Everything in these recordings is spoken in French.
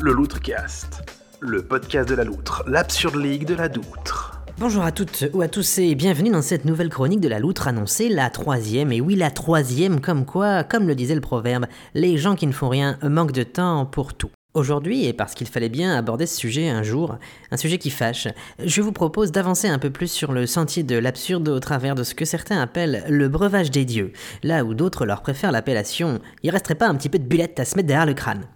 Le Loutrecast, le podcast de la loutre, l'absurde ligue de la doutre. Bonjour à toutes ou à tous et bienvenue dans cette nouvelle chronique de la loutre annoncée, la troisième, et oui la troisième comme quoi, comme le disait le proverbe, les gens qui ne font rien manquent de temps pour tout. Aujourd'hui, et parce qu'il fallait bien aborder ce sujet un jour, un sujet qui fâche, je vous propose d'avancer un peu plus sur le sentier de l'absurde au travers de ce que certains appellent le breuvage des dieux, là où d'autres leur préfèrent l'appellation il resterait pas un petit peu de bulette à se mettre derrière le crâne.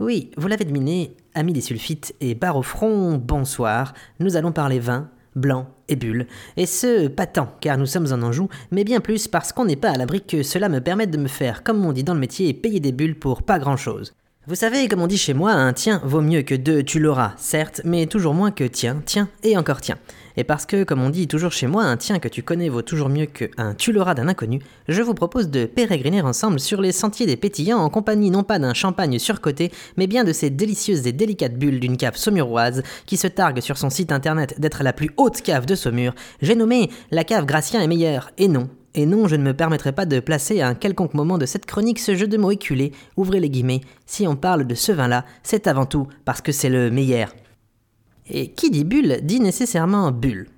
Oui, vous l'avez deviné, amis des sulfites et barre au front, bonsoir, nous allons parler vin, blanc et bulle, et ce, pas tant, car nous sommes en Anjou, mais bien plus parce qu'on n'est pas à l'abri que cela me permette de me faire, comme on dit dans le métier, payer des bulles pour pas grand-chose. Vous savez, comme on dit chez moi, un tien vaut mieux que deux tu l'auras, certes, mais toujours moins que tiens, tiens et encore tiens. Et parce que, comme on dit toujours chez moi, un tien que tu connais vaut toujours mieux qu'un tu l'auras d'un inconnu, je vous propose de pérégriner ensemble sur les sentiers des pétillants en compagnie non pas d'un champagne surcoté, mais bien de ces délicieuses et délicates bulles d'une cave saumuroise qui se targue sur son site internet d'être la plus haute cave de Saumur. J'ai nommé la cave Gratien est meilleure, et non, et non, je ne me permettrai pas de placer à un quelconque moment de cette chronique ce jeu de mots éculé, ouvrez les guillemets, si on parle de ce vin-là, c'est avant tout parce que c'est le meilleur. Et qui dit bulle dit nécessairement bulle.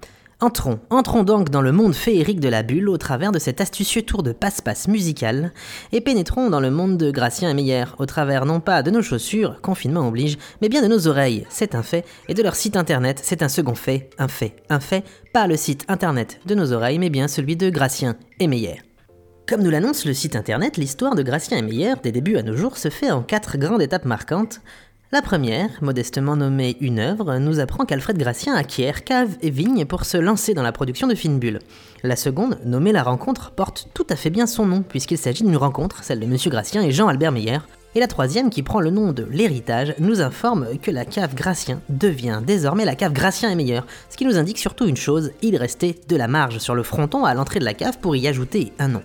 Entrons, entrons donc dans le monde féerique de la bulle au travers de cet astucieux tour de passe-passe musical, et pénétrons dans le monde de Gratien et Meyer au travers non pas de nos chaussures, confinement oblige, mais bien de nos oreilles, c'est un fait, et de leur site internet, c'est un second fait, un fait, un fait, pas le site internet de nos oreilles, mais bien celui de Gratien et Meyer. Comme nous l'annonce le site internet, l'histoire de Gratien et Meyer, des débuts à nos jours, se fait en quatre grandes étapes marquantes, la première, modestement nommée une œuvre, nous apprend qu'Alfred Gratien acquiert cave et vigne pour se lancer dans la production de fines bulles. La seconde, nommée La Rencontre, porte tout à fait bien son nom, puisqu'il s'agit d'une rencontre, celle de M. Gratien et Jean-Albert Meyer. Et la troisième, qui prend le nom de L'Héritage, nous informe que la cave Gratien devient désormais la cave Gratien et Meyer, ce qui nous indique surtout une chose, il restait de la marge sur le fronton à l'entrée de la cave pour y ajouter un nom.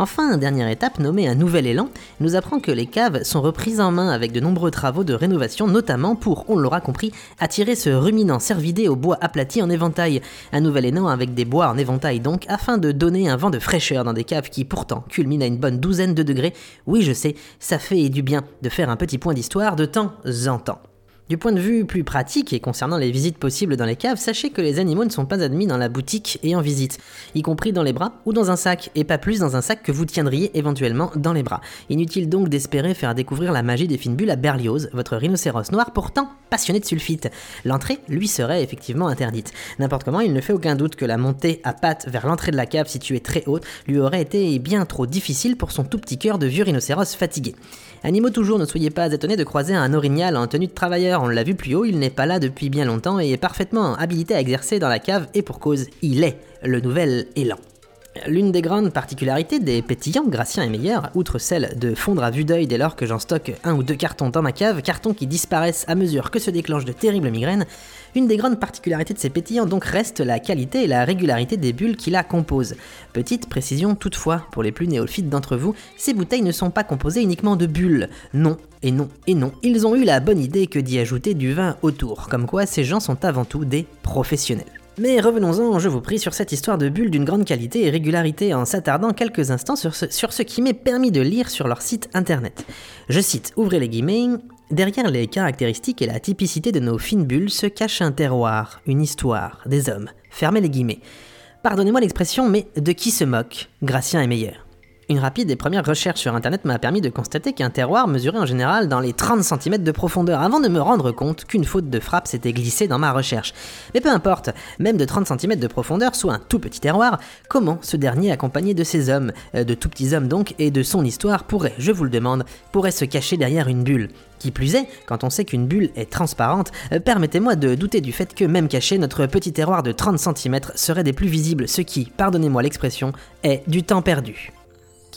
Enfin, dernière étape nommée un nouvel élan, nous apprend que les caves sont reprises en main avec de nombreux travaux de rénovation, notamment pour, on l'aura compris, attirer ce ruminant cervidé au bois aplati en éventail. Un nouvel élan avec des bois en éventail donc, afin de donner un vent de fraîcheur dans des caves qui pourtant culminent à une bonne douzaine de degrés. Oui, je sais, ça fait du bien de faire un petit point d'histoire de temps en temps. Du point de vue plus pratique et concernant les visites possibles dans les caves, sachez que les animaux ne sont pas admis dans la boutique et en visite, y compris dans les bras ou dans un sac, et pas plus dans un sac que vous tiendriez éventuellement dans les bras. Inutile donc d'espérer faire découvrir la magie des fines bulles à Berlioz, votre rhinocéros noir pourtant passionné de sulfite. L'entrée, lui, serait effectivement interdite. N'importe comment, il ne fait aucun doute que la montée à pattes vers l'entrée de la cave située très haute lui aurait été bien trop difficile pour son tout petit cœur de vieux rhinocéros fatigué. Animaux toujours, ne soyez pas étonnés de croiser un orignal en tenue de travailleur, on l'a vu plus haut, il n'est pas là depuis bien longtemps et est parfaitement habilité à exercer dans la cave et pour cause, il est le nouvel élan. L'une des grandes particularités des pétillants Gratien et meilleurs, outre celle de fondre à vue d'œil dès lors que j'en stocke un ou deux cartons dans ma cave, cartons qui disparaissent à mesure que se déclenchent de terribles migraines, une des grandes particularités de ces pétillants donc reste la qualité et la régularité des bulles qui la composent. Petite précision toutefois, pour les plus néophytes d'entre vous, ces bouteilles ne sont pas composées uniquement de bulles. Non, et non, et non, ils ont eu la bonne idée que d'y ajouter du vin autour, comme quoi ces gens sont avant tout des professionnels. Mais revenons-en, je vous prie, sur cette histoire de bulles d'une grande qualité et régularité en s'attardant quelques instants sur ce, sur qui m'est permis de lire sur leur site internet. Je cite, ouvrez les guillemets, Derrière les caractéristiques et la typicité de nos fines bulles se cache un terroir, une histoire, des hommes. Fermez les guillemets. Pardonnez-moi l'expression, mais de qui se moque? Gratien est meilleur. Une rapide et première recherche sur internet m'a permis de constater qu'un terroir mesurait en général dans les 30 cm de profondeur avant de me rendre compte qu'une faute de frappe s'était glissée dans ma recherche. Mais peu importe, même de 30 cm de profondeur, soit un tout petit terroir, comment ce dernier accompagné de ses hommes, euh, de tout petits hommes donc, et de son histoire pourrait, je vous le demande, pourrait se cacher derrière une bulle? Qui plus est, quand on sait qu'une bulle est transparente, euh, permettez-moi de douter du fait que même caché, notre petit terroir de 30 cm serait des plus visibles, ce qui, pardonnez-moi l'expression, est du temps perdu.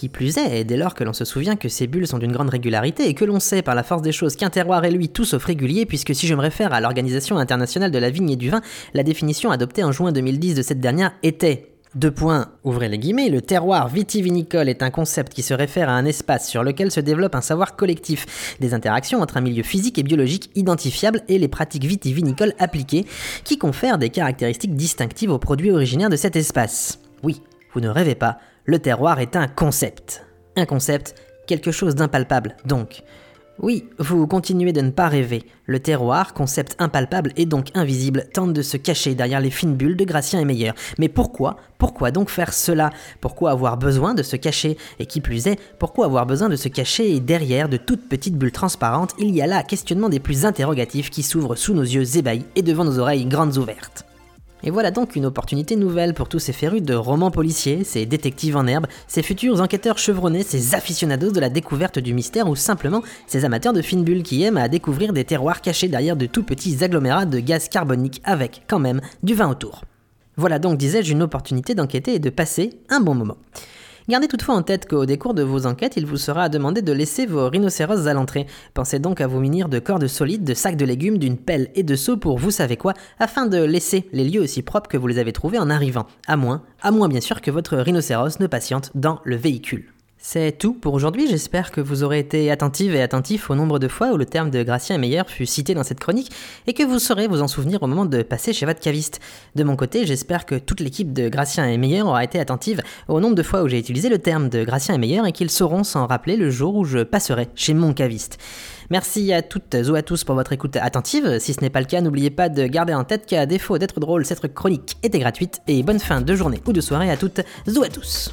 Qui plus est, dès lors que l'on se souvient que ces bulles sont d'une grande régularité et que l'on sait par la force des choses qu'un terroir est lui tout sauf régulier, puisque si je me réfère à l'Organisation internationale de la vigne et du vin, la définition adoptée en juin 2010 de cette dernière était deux points, ouvrez les guillemets, le terroir vitivinicole est un concept qui se réfère à un espace sur lequel se développe un savoir collectif, des interactions entre un milieu physique et biologique identifiable et les pratiques vitivinicoles appliquées, qui confèrent des caractéristiques distinctives aux produits originaires de cet espace. Oui, vous ne rêvez pas, le terroir est un concept. Un concept, quelque chose d'impalpable, donc. Oui, vous continuez de ne pas rêver. Le terroir, concept impalpable et donc invisible, tente de se cacher derrière les fines bulles de Gratien et Meilleur. Mais pourquoi Pourquoi donc faire cela? Pourquoi avoir besoin de se cacher? Et qui plus est, pourquoi avoir besoin de se cacher derrière de toutes petites bulles transparentes, il y a là questionnement des plus interrogatifs qui s'ouvrent sous nos yeux ébahis et devant nos oreilles grandes ouvertes. Et voilà donc une opportunité nouvelle pour tous ces férus de romans policiers, ces détectives en herbe, ces futurs enquêteurs chevronnés, ces aficionados de la découverte du mystère ou simplement ces amateurs de fines bulles qui aiment à découvrir des terroirs cachés derrière de tout petits agglomérats de gaz carbonique avec, quand même, du vin autour. Voilà donc, disais-je, une opportunité d'enquêter et de passer un bon moment. Gardez toutefois en tête qu'au décours de vos enquêtes, il vous sera demandé de laisser vos rhinocéros à l'entrée. Pensez donc à vous munir de cordes solides, de sacs de légumes, d'une pelle et de seaux pour vous savez quoi, afin de laisser les lieux aussi propres que vous les avez trouvés en arrivant. À moins, à moins bien sûr que votre rhinocéros ne patiente dans le véhicule. C'est tout pour aujourd'hui, j'espère que vous aurez été attentive et attentif au nombre de fois où le terme de Gratien est meilleur fut cité dans cette chronique et que vous saurez vous en souvenir au moment de passer chez votre caviste. De mon côté, j'espère que toute l'équipe de Gratien est meilleur aura été attentive au nombre de fois où j'ai utilisé le terme de Gratien est meilleur et qu'ils sauront s'en rappeler le jour où je passerai chez mon caviste. Merci à toutes ou à tous pour votre écoute attentive. Si ce n'est pas le cas, n'oubliez pas de garder en tête qu'à défaut d'être drôle, cette chronique était gratuite et bonne fin de journée ou de soirée à toutes ou à tous.